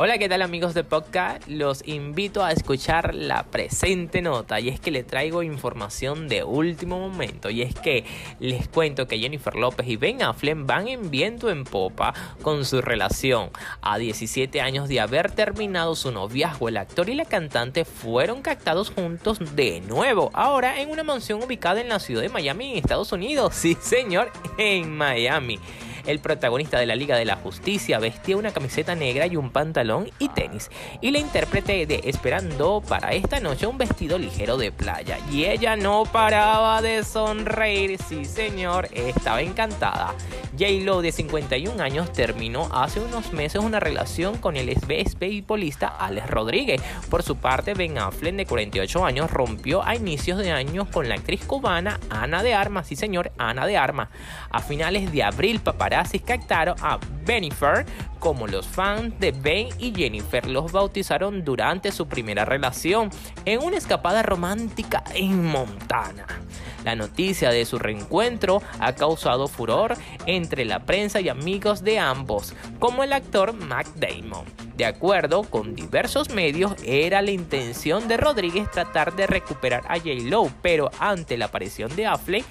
Hola, ¿qué tal amigos de podcast? Los invito a escuchar la presente nota y es que le traigo información de último momento y es que les cuento que Jennifer López y Ben Affleck van en viento en popa con su relación. A 17 años de haber terminado su noviazgo, el actor y la cantante fueron captados juntos de nuevo, ahora en una mansión ubicada en la ciudad de Miami, en Estados Unidos. Sí, señor, en Miami. El protagonista de la Liga de la Justicia vestía una camiseta negra y un pantalón y tenis. Y la intérprete de Esperando para esta noche un vestido ligero de playa. Y ella no paraba de sonreír. Sí, señor, estaba encantada. J-Lo, de 51 años, terminó hace unos meses una relación con el ex beisbolista Alex Rodríguez. Por su parte, Ben Affleck, de 48 años, rompió a inicios de año con la actriz cubana Ana de Armas. Sí, señor, Ana de Armas. A finales de abril, paparazzi paparazzi captaron a Benifer como los fans de Ben y Jennifer los bautizaron durante su primera relación en una escapada romántica en Montana. La noticia de su reencuentro ha causado furor entre la prensa y amigos de ambos, como el actor Mac Damon. De acuerdo con diversos medios, era la intención de Rodríguez tratar de recuperar a J. pero ante la aparición de Affleck,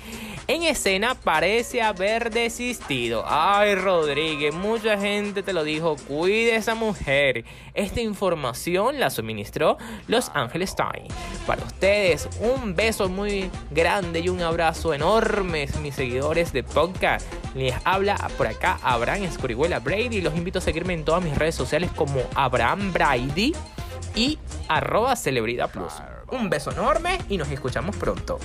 en escena parece haber desistido. Ay, Rodríguez, mucha gente te lo dijo, cuide a esa mujer. Esta información la suministró Los Angeles Times. Para ustedes, un beso muy grande y un abrazo enorme, mis seguidores de podcast. Les habla por acá Abraham Escorihuela Brady. Los invito a seguirme en todas mis redes sociales como Abraham Brady y arroba celebridad plus. Un beso enorme y nos escuchamos pronto.